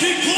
people!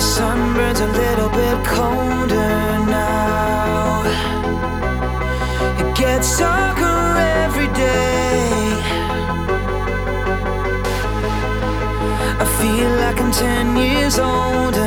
The sun burns a little bit colder now. It gets darker every day. I feel like I'm 10 years old.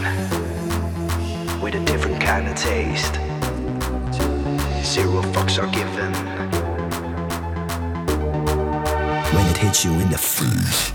man with a different kind of taste. Zero fucks are given when it hits you in the face.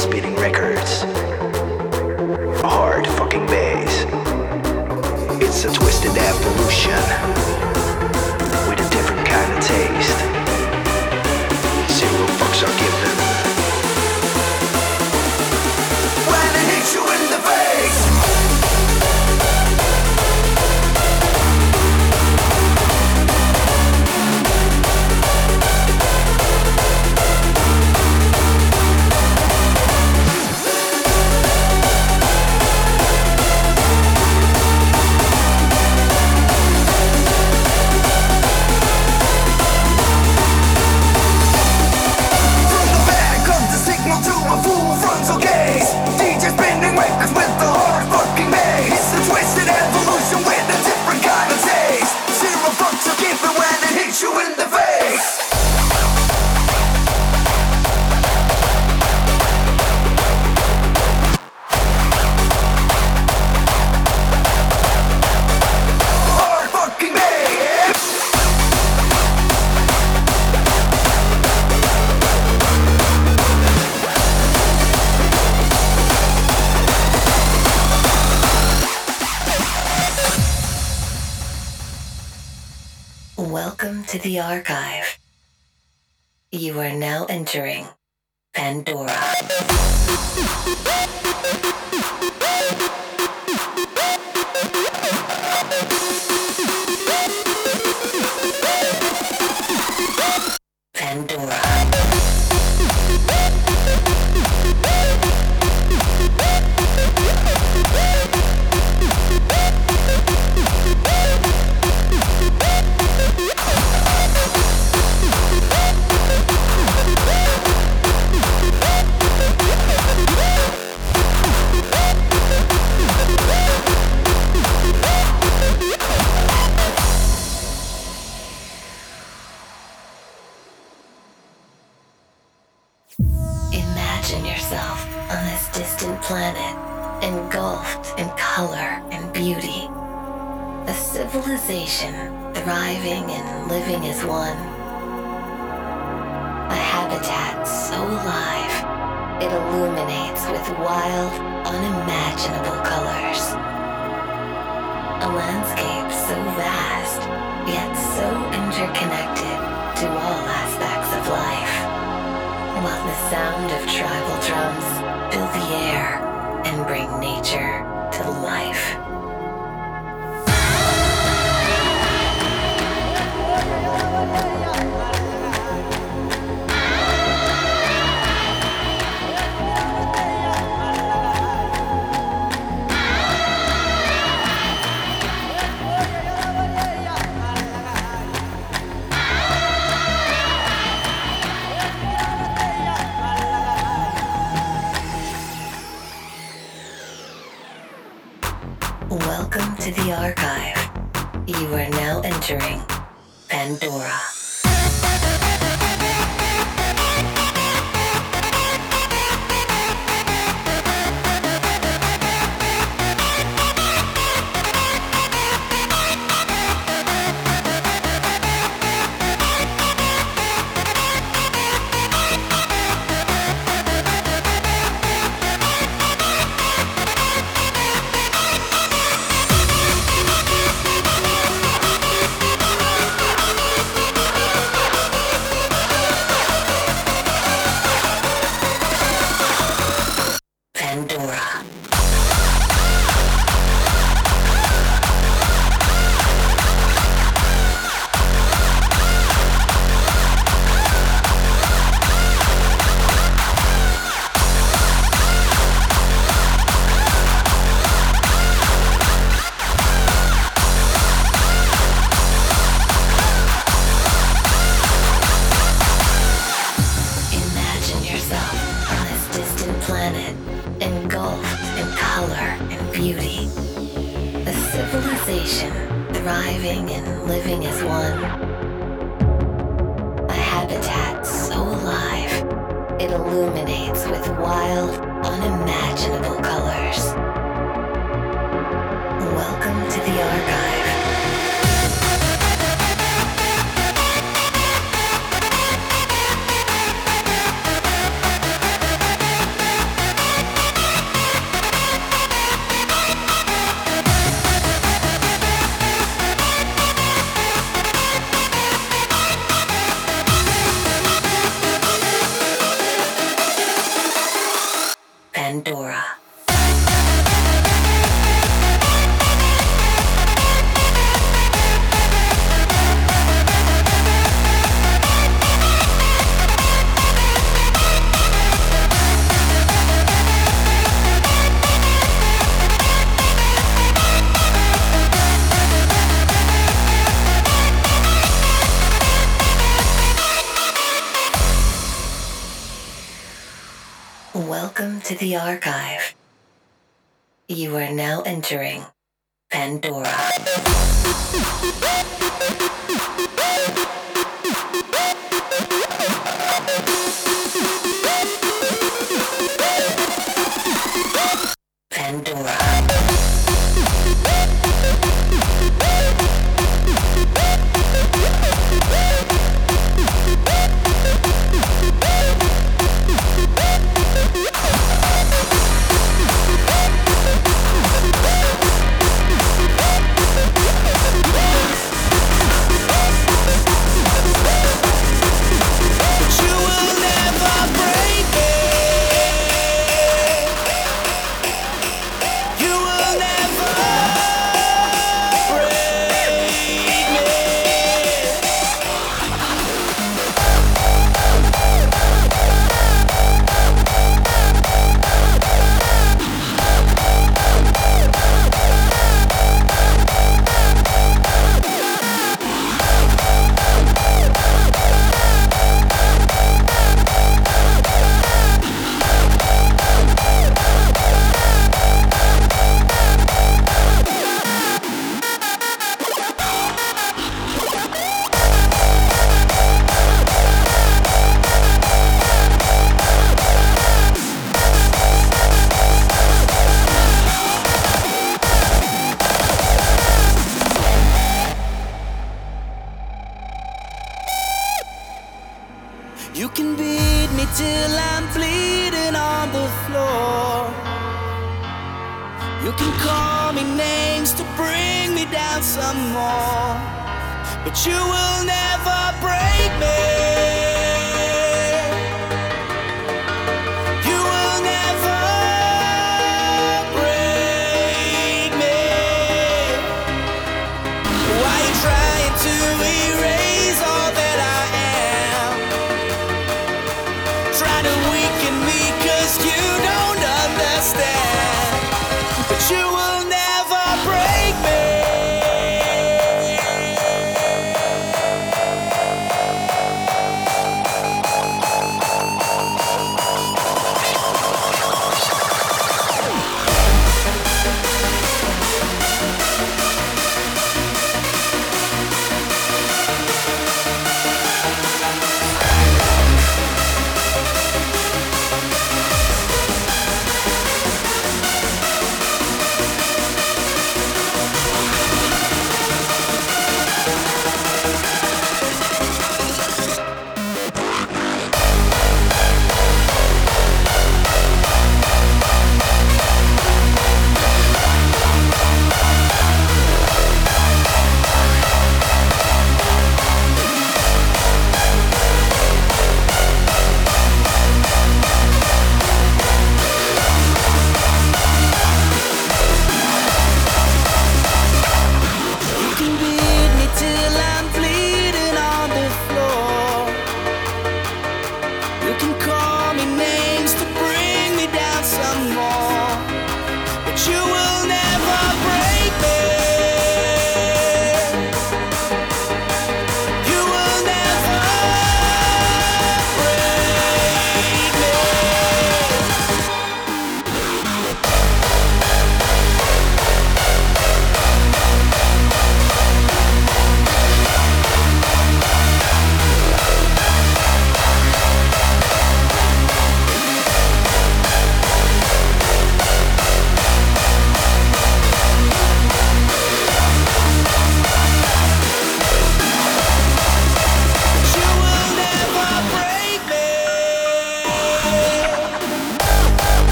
spitting records. Hard fucking bass. It's a twisted evolution with a different kind of taste. Mentoring. Pandora.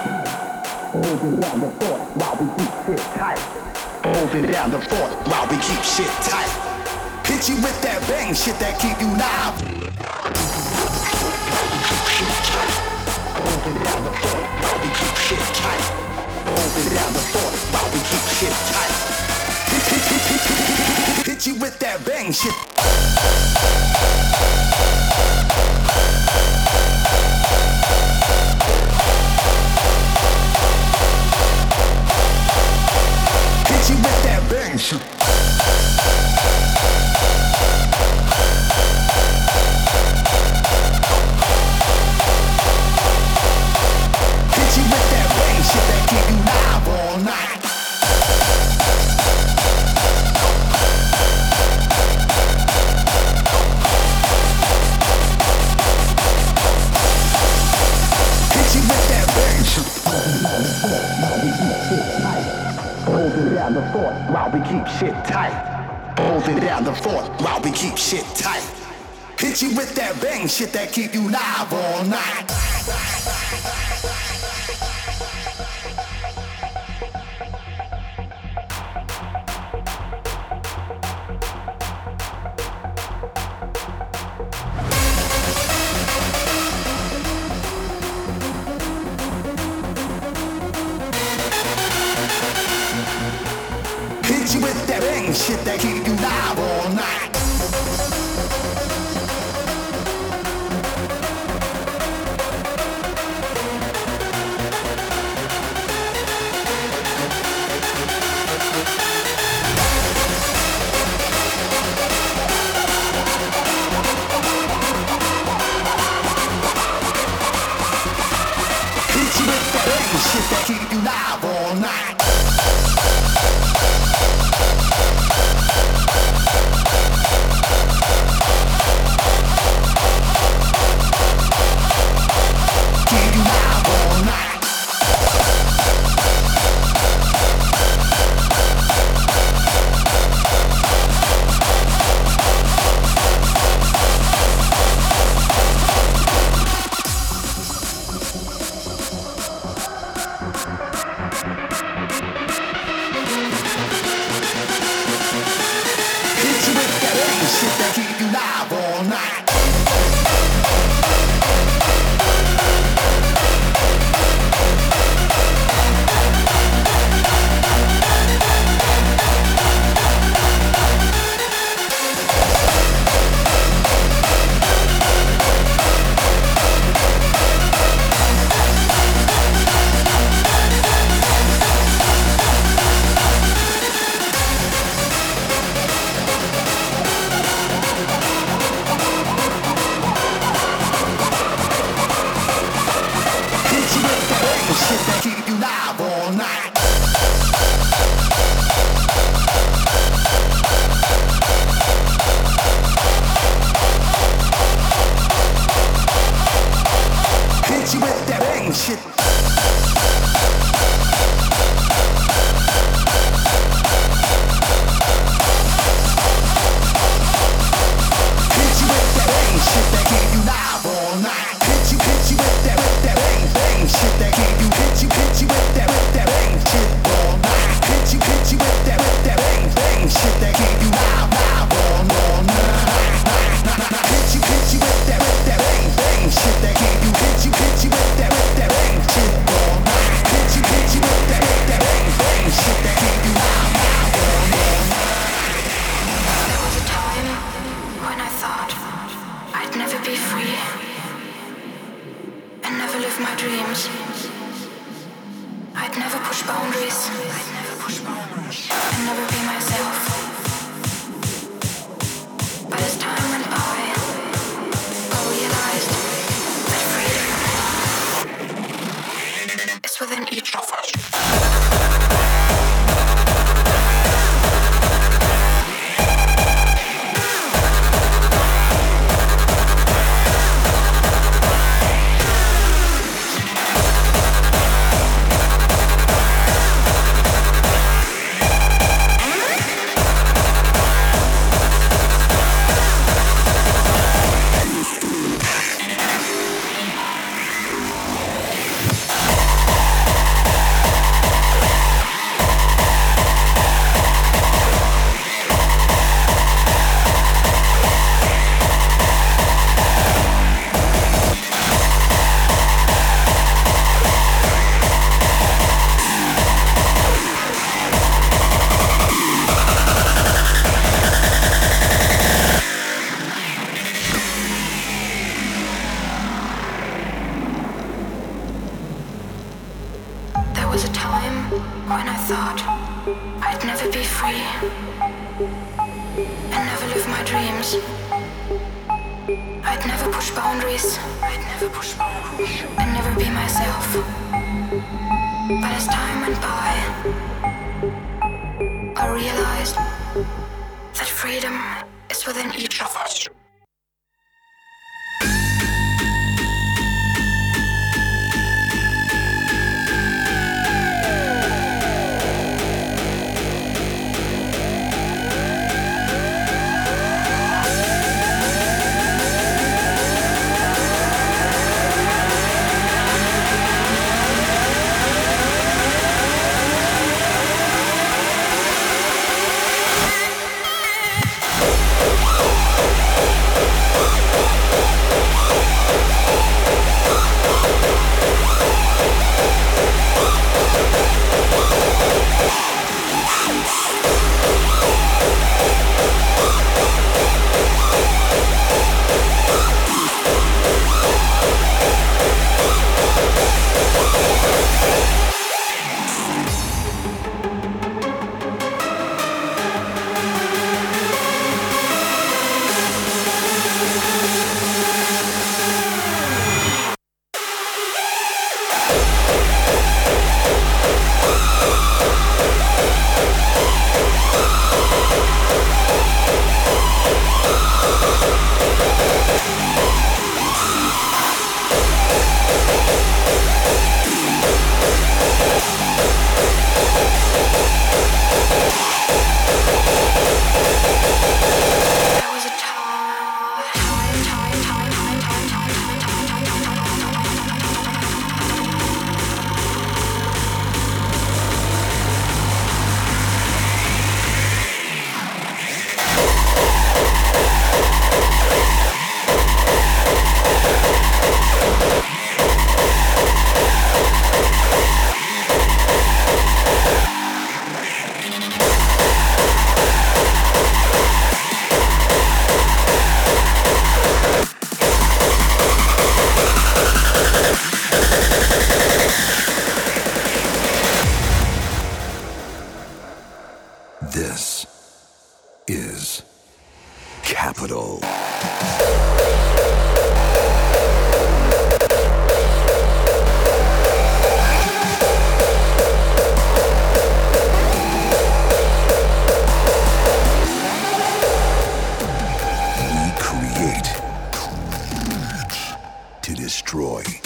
Holding down the fort while we keep shit tight. Holding down the fort while we keep shit tight. Hit you with that bang shit that keep you live. Holding down the fort while we keep shit tight. Holding down the fort while we keep shit tight. Hit you with that bang shit. No. The fourth, while we keep shit tight. Hit you with that bang shit that keep you live all night. live all night. This is Qapital. destroy.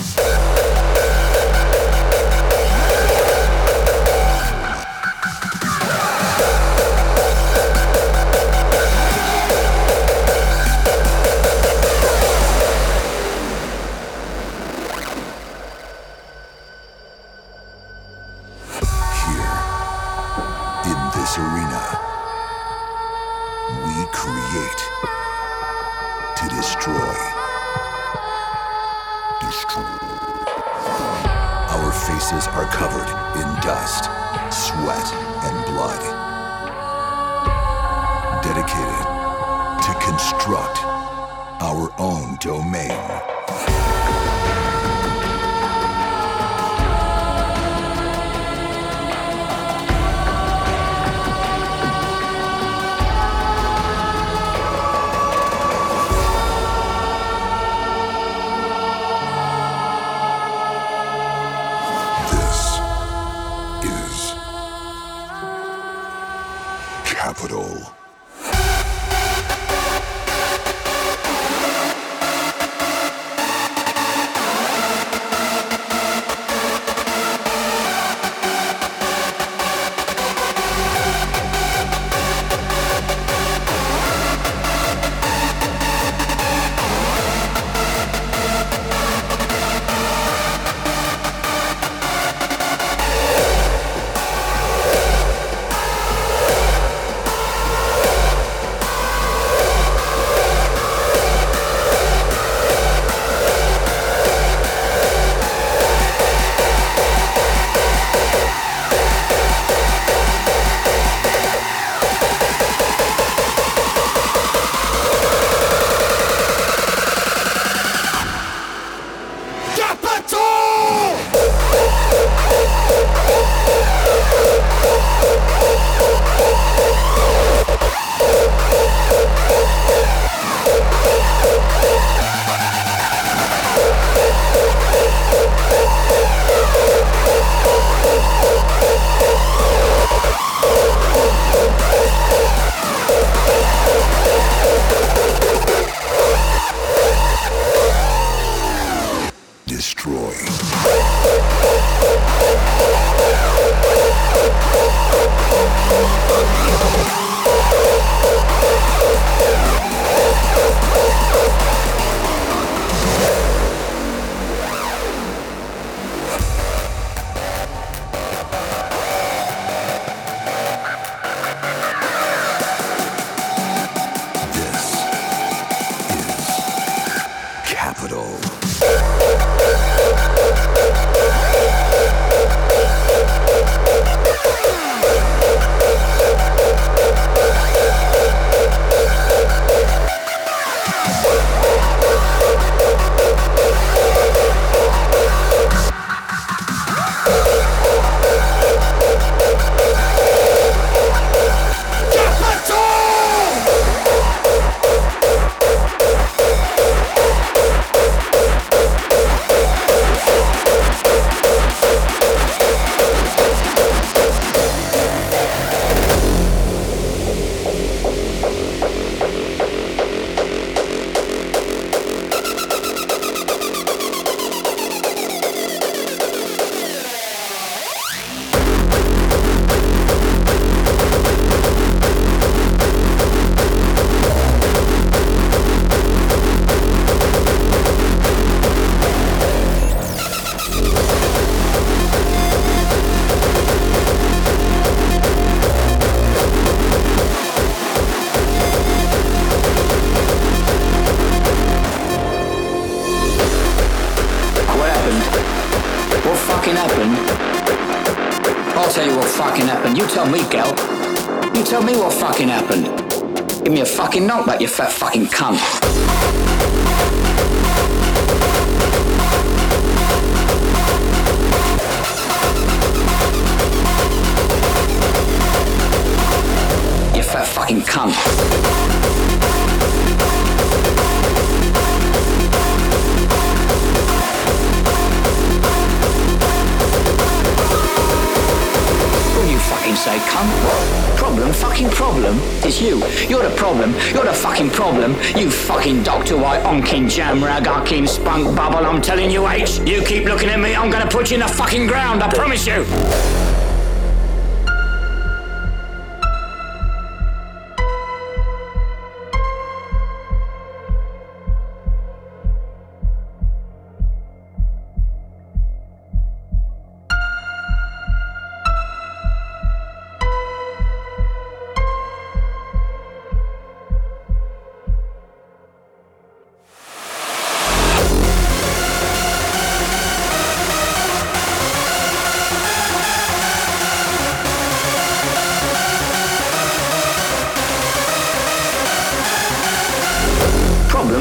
Fucking ground. I promise you.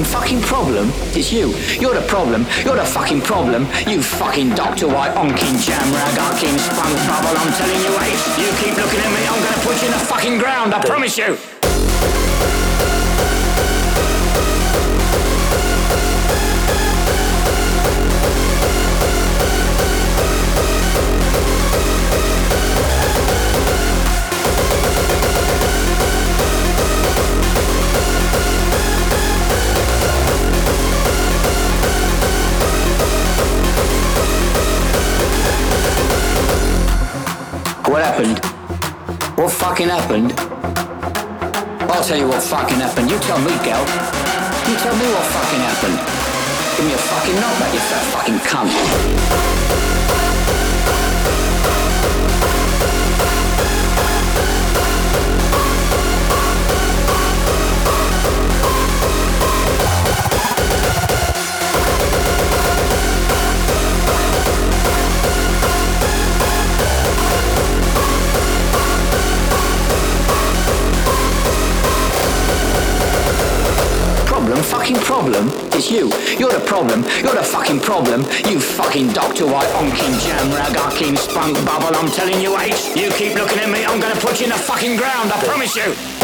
Problem? Fucking problem? It's you. You're the problem. You're the fucking problem. You fucking Dr. White, onkin jam rag, onkin spunk bubble. I'm telling you, Ace. You keep looking at me, I'm gonna put you in the fucking ground. I promise you. Fucking happened? I'll tell you what fucking happened. You tell me, gal. You tell me what fucking happened. Give me a fucking knockback, you fat fucking cunt. Fucking problem? It's you. You're the problem. You're the fucking problem. You fucking Dr. White, onkin jam rag, onkin spunk bubble. I'm telling you, H. You keep looking at me, I'm gonna put you in the fucking ground. I promise you.